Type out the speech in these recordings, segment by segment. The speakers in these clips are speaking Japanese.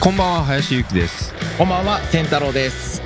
こんばんは林ゆきですこんばんは、健太郎です。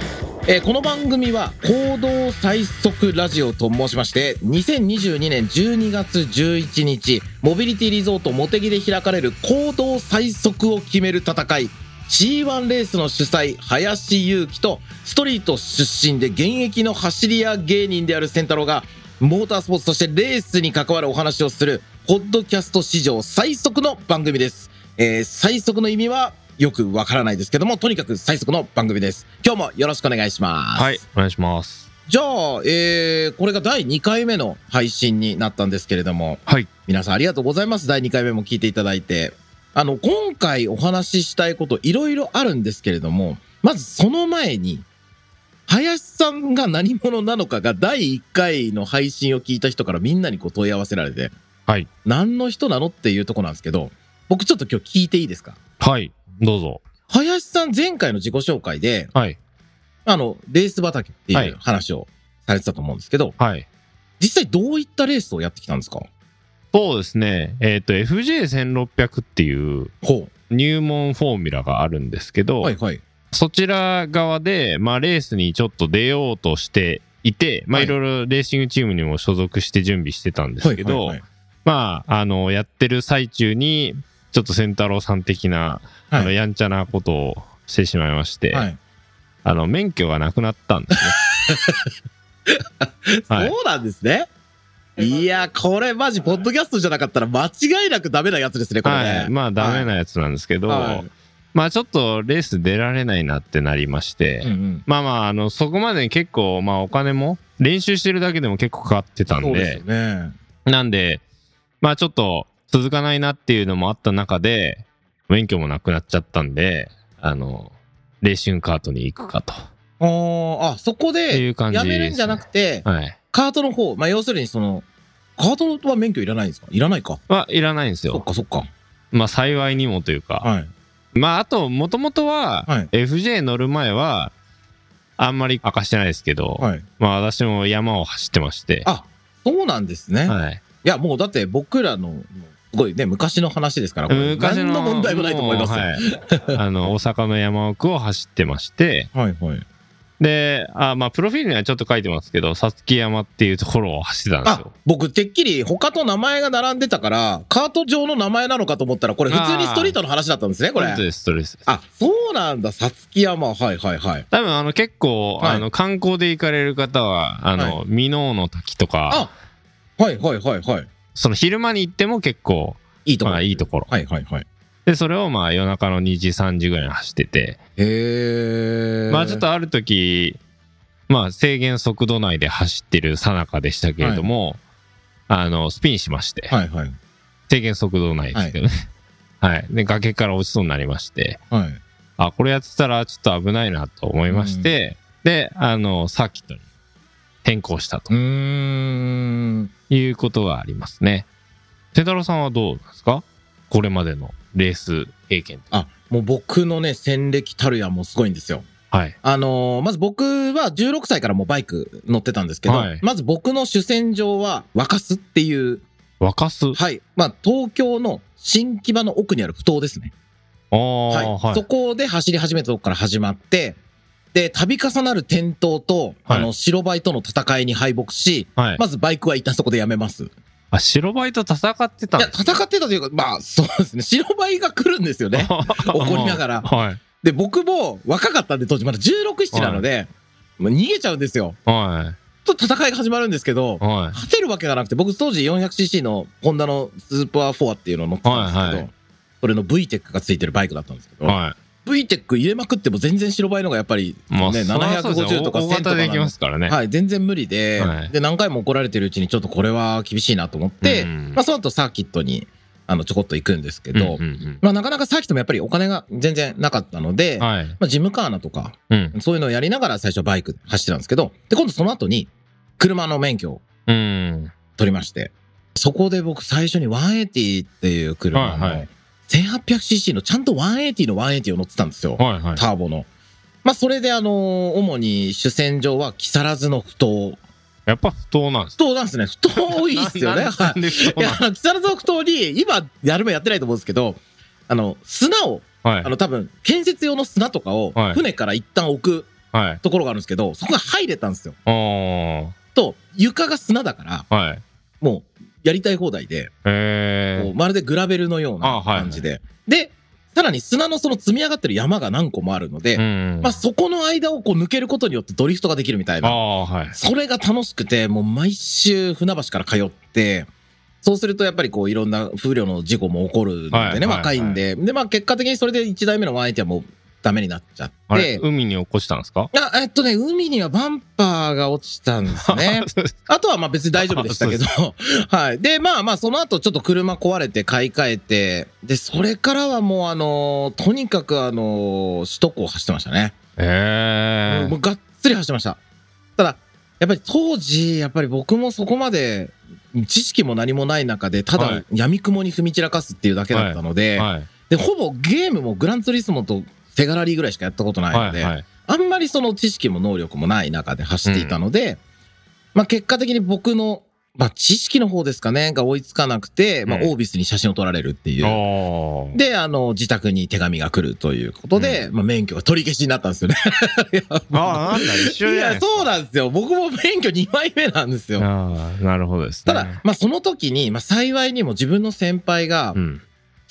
えーこの番組は行動最速ラジオと申しまして、2022年12月11日、モビリティリゾートモテギで開かれる行動最速を決める戦い、C1 レースの主催、林祐希と、ストリート出身で現役の走り屋芸人である健太郎が、モータースポーツとしてレースに関わるお話をする、ポッドキャスト史上最速の番組です。えー最速の意味はよくわからないですけども、とにかく最速の番組です。今日もよろしくお願いします。はいお願いしますじゃあ、えー、これが第2回目の配信になったんですけれども、はい皆さんありがとうございます。第2回目も聞いていただいて。あの、今回お話ししたいこといろいろあるんですけれども、まずその前に、林さんが何者なのかが第1回の配信を聞いた人からみんなにこう問い合わせられて、はい何の人なのっていうとこなんですけど、僕ちょっと今日聞いていいですか？はいどうぞ。林さん前回の自己紹介で、はい。あの、レース畑ってはいいう話をされてたと思うんですけど、はい。実際どういったレースをやってきたんですか？そうですね。えっ、と FJ1600 っていうほ入門フォーミュラがあるんですけど、はいはい。そちら側で、まあ、レースにちょっと出ようとしていて、まあ、はい。いろいろレーシングチームにも所属して準備してたんですけど、はいはいはい。まあ、あの、やってる最中に、ちょっと仙太郎さん的な、あの、はいやんちゃなことをしてしまいまして、はいあの、免許がなくなったんですね。はいそうなんですね。いや、これマジ、ポッドキャストじゃなかったら間違いなくダメなやつですね、これね。はい。まあ、ダメなやつなんですけど、はいまあ、ちょっとレース出られないなってなりまして、うんうんまあまあ、あの、そこまでに結構、まあ、お金も、練習してるだけでも結構かかってたんで、でね。なんで、まあちょっと続かないなっていうのもあった中で、免許もなくなっちゃったんで、あの、レーシングカートに行くかと。あーあ、そこでやめるんじゃなくて、はい。カートの方、まあ要するにその、カートは免許いらないんですか？いらないか。はいらないんですそっよ。かそっか。まあ幸いにもというか。はい。まああと、もともとは、はい FJ 乗る前は、あんまり明かしてないですけど、はい。まあ私も山を走ってまして、あ、そうなんですね。はい。いや、もうだって僕らの、すごいね、昔の話ですから、これ昔の何の問題もないと思いますはい。あの、大阪の山奥を走ってまして、はい、はい。で、あまあ、プロフィールにはちょっと書いてますけど、さつき山っていうところを走ってたんですあよ。、僕、てっきり他と名前が並んでたから、カート上の名前なのかと思ったら、これ普通にストリートの話だったんですね、これスト。レス、ストレス。あ、そうなんだ、さつき山。はい、はい、はい。多分、あの、結構、はいあの、観光で行かれる方は、あの、は箕面の滝とか、あ、はい、はい、はい、はい。その昼間に行っても結構、いいところ。まあ、いいところ。はい、はい、はい。で、それをまあ、夜中の2時、3時ぐらいに走ってて、へー。まあ、ちょっとある時、まあ、制限速度内で走ってる最中でしたけれども、あの、スピンしまして、はい、はい。制限速度内ですけどね。はい。で、崖から落ちそうになりまして、はい。あ、これやってたらちょっと危ないなと思いまして、で、あの、サーキットに変更したとうーん。いうことがありますね。手太郎さんはどうですか？これまでのレース経験。あ、もう僕のね、戦歴たるやもうすごいんですよ。はい。あのーまず僕は16歳からもうバイク乗ってたんですけど、はいまず僕の主戦場は若洲っていう、沸かす。はい。まあ、東京の新木場の奥にある不当ですね。ああ、はい。はい。そこで走り始めたとこから始まって、で、度重なる転倒と、はいあの、白バイとの戦いに敗北し、はい。まずバイクは一旦そこでやめます。いあ、白バイと戦ってたんや、戦ってたというか、まあ、そうですね。白バイが来るんですよね。怒りながらはい。で、僕も若かったんで、当時まだ16、7なので、もう逃げちゃうんですよ。はと戦いが始まるんですけどい。、はい。勝てるわけがなくて、僕当時 400cc のホンダのスーパー4っていうのを乗ってたんですけど、はいはいそれの VTEC がついてるバイクだったんですけど、は VTEC 入れまくっても全然白バイのがやっぱり、ね、そりゃそうですよ750とか1000大とか型で行きますからね。はい、全然無理で、はいで、何回も怒られてるうちにちょっとこれは厳しいなと思って、うんまあその後サーキットに、あの、ちょこっと行くんですけど、うんうんまあなかなかサーキットもやっぱりお金が全然なかったので、うんはい。まあジムカーナとか、うん。そういうのをやりながら最初バイク走ってたんですけど、で、今度その後に、車の免許をうん。取りまして、そこで僕最初に180っていう車の、はいはい 1800cc のちゃんと180の180を乗ってたんですよ。はいはい。ターボの。まあ、それであのー主に主戦場は木更津の不当。やっぱ不当なんです不当なんですね。不当いいっすよね。なはい。いや、木更津の不当に、今、やるもやってないと思うんですけど、あの、砂をはいあ。の多分、建設用の砂とかをはい船から一旦置くはい。ところがあるんですけど、そこが入れたんですよ。と、床が砂だから、はい。もう、やりたい放題で、まるでグラベルのようなあはい感じで。で、さらに砂のその積み上がってる山が何個もあるので、うん。まあそこの間をこう抜けることによってドリフトができるみたいな。はい。それが楽しくて、もう毎週船橋から通って、そうするとやっぱりこういろんな風量の事故も起こるのでね、はい若いんで。で、まあ結果的にそれで1台目のワンエイティはもうダメになっちゃって、海に落っこちたんですか？あえっとね、海にはバンパーが落ちたんですね。あとはまあ別に大丈夫でしたけど。はい。で、まあまあその後ちょっと車壊れて買い替えて、で、それからはもうあのとにかくあの首都高を走ってましたね。えもうがっつり走ってました。ただ、やっぱり当時、やっぱり僕もそこまで知識も何もない中で、ただはい闇雲に踏み散らかすっていうだけだったので、はい。で、ほぼゲームもグランツーリスモとセガラリーぐらいしかやったことないので、はい。はい。あんまりその知識も能力もない中で走っていたので、まあ結果的に僕の、まあ知識の方ですかね、が追いつかなくて、まあうんオービスに写真を撮られるっていう。おー。で、あの、自宅に手紙が来るということで、まあ免許が取り消しになったんですよね。ああ、なんだ、一緒いや。そうなんですよ。僕も免許2枚目なんですよ。ああ、なるほどですね。ただ、まあその時に、まあ幸いにも自分の先輩がう、ん。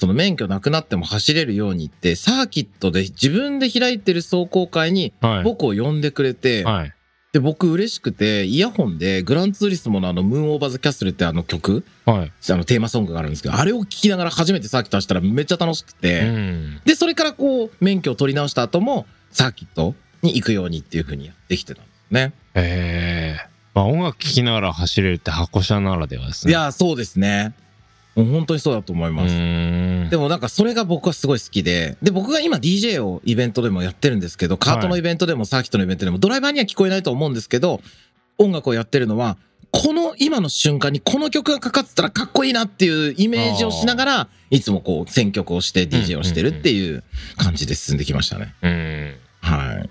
その免許なくなっても走れるようにって、サーキットで自分で開いてる走行会にはい。僕を呼んでくれて、はい。で、僕嬉しくて、イヤホンでグランツーリスモのあの、ムーンオーバーズキャッスルってあの曲、はい。あのテーマソングがあるんですけど、あれを聴きながら初めてサーキット走ったらめっちゃ楽しくて、うん。で、それからこう、免許を取り直した後も、サーキットに行くようにっていう風にやってきてたんですね。ええ。まあ音楽聴きながら走れるって箱車ならではですね。いや、そうですね。もう本当にそうだと思いうます。でもなんかそれが僕はすごい好きで、で、僕が今 DJ をイベントでもやってるんですけど、カートのイベントでもサーキットのイベントでも、ドライバーには聞こえないと思うんですけど、音楽をやってるのは、この今の瞬間にこの曲がかかってたらかっこいいなっていうイメージをしながら、いつもこう選曲をして DJ をしてるっていう感じで進んできましたね。うん。はい。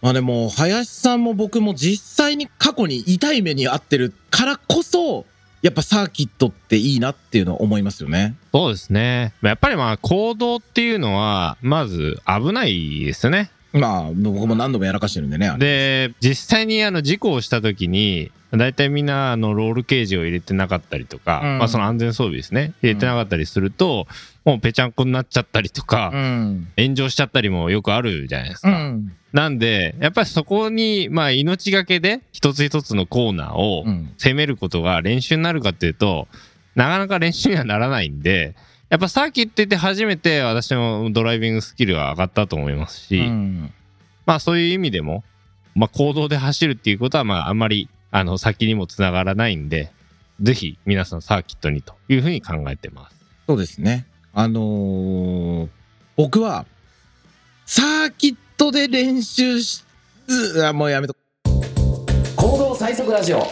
まあでも、林さんも僕も実際に過去に痛い目に遭ってるからこそ、やっぱサーキットっていいなっていうのは思いますよね。そうですね。やっぱりまあ行動っていうのは、まず危ないですよね。まあ、僕も何度もやらかしてるんでね。で、実際にあの事故をした時に、大体みんなあのロールケージを入れてなかったりとか、うんまあその安全装備ですね。入れてなかったりすると、もうぺちゃんこになっちゃったりとか、ん。炎上しちゃったりもよくあるじゃないですか。うん。なんで、やっぱりそこに、まあ命がけで一つ一つのコーナーをうん。攻めることが練習になるかっていうと、なかなか練習にはならないんで、やっぱサーキット行って初めて私のドライビングスキルが上がったと思いますし、うんまあそういう意味でも、まあ行動で走るっていうことはまああんまりあの先にもつながらないんで、ぜひ皆さんサーキットにというふうに考えてます。そうですね。あのー僕は、サーキットで練習し、うあもうやめと。行動最速ラジオ。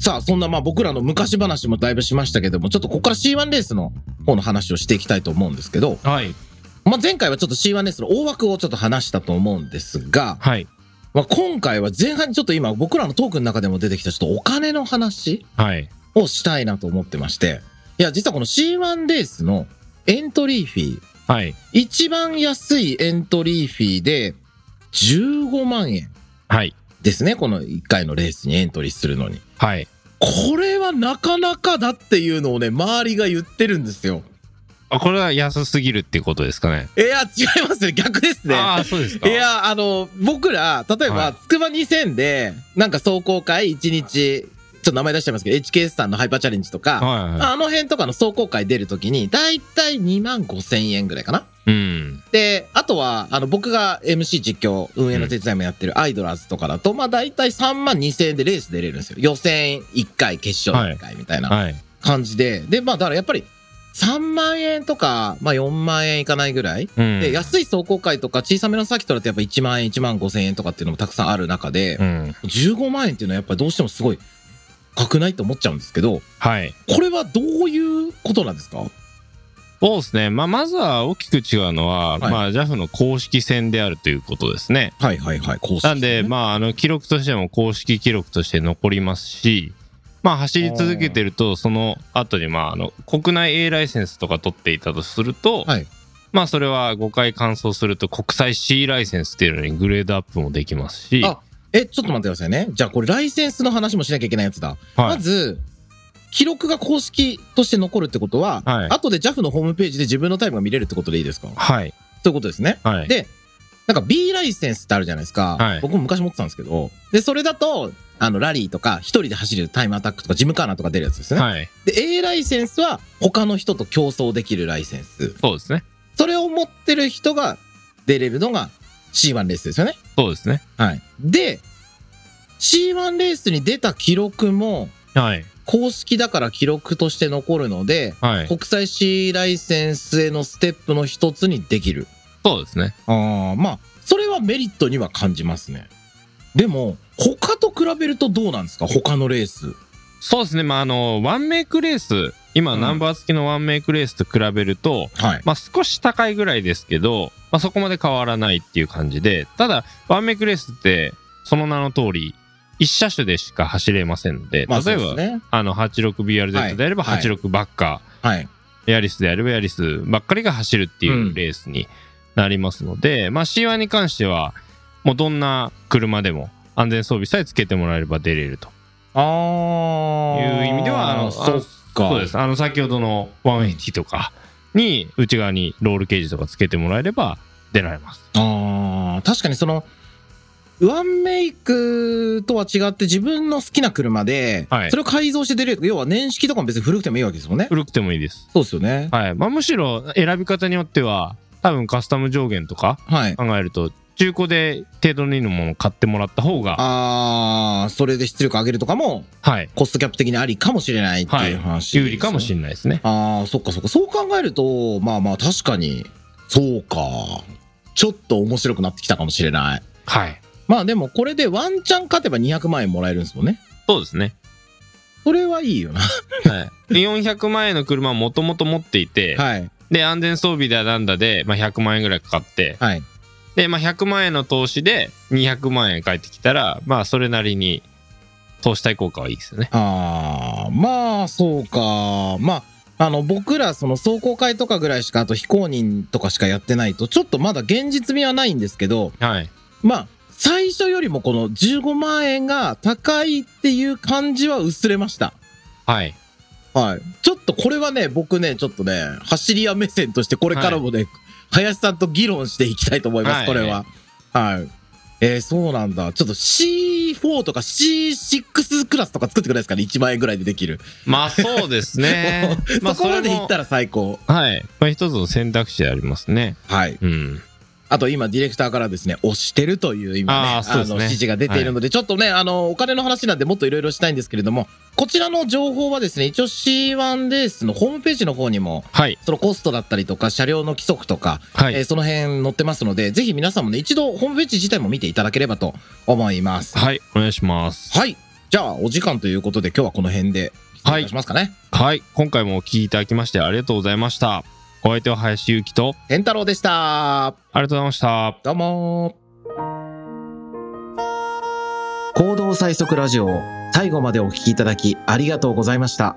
さあ、そんなまあ僕らの昔話もだいぶしましたけども、ちょっとここから C1 レースの方の話をしていきたいと思うんですけど、はい。まあ前回はちょっと C1 レースの大枠をちょっと話したと思うんですが、はい。まあ今回は前半にちょっと今僕らのトークの中でも出てきたちょっとお金の話はい。をしたいなと思ってまして、いや、実はこの C1 レースのエントリーフィー、はい。一番安いエントリーフィーで15万円はい。ですね、この1回のレースにエントリーするのに。はい。これはなかなかだっていうのをね、周りが言ってるんですよ。あこれは安すぎるっていうことですかね。いや、違いますね。逆ですね。ああ、そうですか。いや、あの、僕ら、例えば、はいつくば2000で、なんか壮行会1日、ちょっと名前出しちゃいますけど、HKS さんのハイパーチャレンジとか、はいはあの辺とかの壮行会出るときに、だいたい2万5千円ぐらいかな。い。うん。で、あとは、あの、僕が MC 実況、運営の手伝いもやってるアイドラーズとかだと、まあ、だいたい3万2千円でレース出れるんですよ。予選1回、決勝1回みたいなはい。感じで。で、まあ、だからやっぱり、3万円とか、まあ、4万円いかないぐらい。うん。で、安い壮行会とか小さめのサーキットだとやっぱ1万円、1万5千円とかっていうのもたくさんある中で、うん。15万円っていうのはやっぱりどうしてもすごい、高くないと思っちゃうんですけど、はい。これはどういうことなんですか？そうですね。まあ、まずは大きく違うのは、はいまあ、JAF の公式戦であるということですね。はいはいはい、公式なんで、まあ、あの、記録としても公式記録として残りますし、まあ走り続けてるとその後にまああの国内 A ライセンスとか取っていたとすると、はいまあそれは5回完走すると国際 C ライセンスっていうのにグレードアップもできますし、あえ、ちょっと待ってくださいね。じゃあこれライセンスの話もしなきゃいけないやつだ。はいまず、記録が公式として残るってことは、はい後で JAF のホームページで自分のタイムが見れるってことでいいですか？はいそういうことですね。はいで、なんか B ライセンスってあるじゃないですか。はい僕も昔持ってたんですけど、で、それだと、あの、ラリーとか、一人で走るタイムアタックとか、ジムカーナーとか出るやつですね。はいで、A ライセンスは、他の人と競争できるライセンス。そうですねそれを持ってる人が出れるのが C1 レースですよね。そうですねはい。で、C1 レースに出た記録も、はい公式だから記録として残るので、はい国際 C ライセンスへのステップの一つにできる。そうですねああ、まあ、それはメリットには感じますね。でも、他と比べるとどうなんですか？他のレース。そうですねまああのワンメイクレース今、うんナンバー付きのワンメイクレースと比べるとはい。まあ少し高いぐらいですけど、まあ、そこまで変わらないっていう感じでただワンメイクレースってその名の通り一車種でしか走れませんので、まあ、例えば、ね。あの 86BRZ であればはい。86バッカはい。ー、ヤリスであればヤリスばっかりが走るっていううんレー。スになりますので、まあ C1 に関してはもうどんな車でも安全装備さえつけてもらえれば出れるとああ。いう意味ではあのそっか。そうですあの先ほどの180とかに内側にロールケージとかつけてもらえれば出られますああ、確かにその、ワンメイクとは違って自分の好きな車で、はいそれを改造して出れる。要は年式とかも別に古くてもいいわけですもんね。古くてもいいですそうですよね。はいまあむしろ選び方によっては多分カスタム上限とかはい。考えると中古で程度のいものを買ってもらった方がああ、それで出力上げるとかも、はいコストキャップ的にありかもしれないっていう話、有利かもしれない。れないですねああ、そっかそっか。そう考えると、まあまあ確かに、そうか。ちょっと面白くなってきたかもしれない。はいまあでもこれでワンチャン勝てば200万円もらえるんですもんね。そうですねそれはいいよな。はいで400万円の車をもともと持っていて、はい。で安全装備だなんだで、まあ、100万円ぐらいかかってはい。で、まあ、100万円の投資で200万円返ってきたらまあそれなりに投資対効果はいいですよねああ、まあそうか。まあ、あの僕らその壮行会とかぐらいしかあと非公認とかしかやってないとちょっとまだ現実味はないんですけど、はいまあ最初よりもこの15万円が高いっていう感じは薄れました。はいはい。ちょっとこれはね、僕ね、ちょっとね、走り屋目線としてこれからもね、林さんと議論していきたいと思います、はいこれは。はい。えー、そうなんだ。ちょっと C4 とか C6 クラスとか作ってくれないですかね ?1 万円ぐらいでできる。まあそうですね まあそこまでいったら最高。はい、まあ、一つの選択肢でありますねはい。うんあと今、ディレクターからですね、押してるという今ね、あねの、指示が出ているので、ちょっとね、あの、お金の話なんでもっといろいろしたいんですけれども、こちらの情報はですね、一応 C1 レースのホームページの方にも、はい。そのコストだったりとか、車両の規則とか、はい、えーその辺載ってますので、ぜひ皆さんもね、一度ホームページ自体も見ていただければと思います。はいお願いします。はい。じゃあ、お時間ということで、今日はこの辺で、失礼いたしますかね。はい。今回もお聞きいただきましてありがとうございましたお相手は林ゆきと天太郎でした。ありがとうございましたどうも行動最速ラジオを最後までお聞きいただきありがとうございました。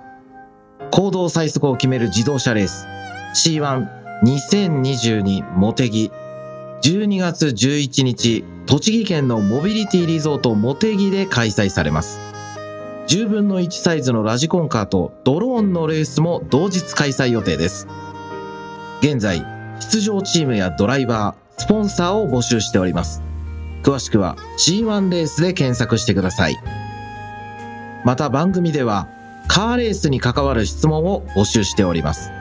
行動最速を決める自動車レース C12022 モテギ12月11日栃木県のモビリティリゾートモテギで開催されます。10分の1サイズのラジコンカーとドローンのレースも同日開催予定です。現在、出場チームやドライバー、スポンサーを募集しております。詳しくは C1 レースで検索してください。また番組ではカーレースに関わる質問を募集しております。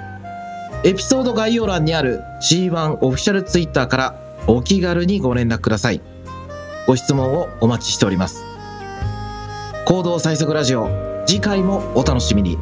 エピソード概要欄にある C1 オフィシャルツイッターからお気軽にご連絡ください。ご質問をお待ちしております。行動最速ラジオ、次回もお楽しみに。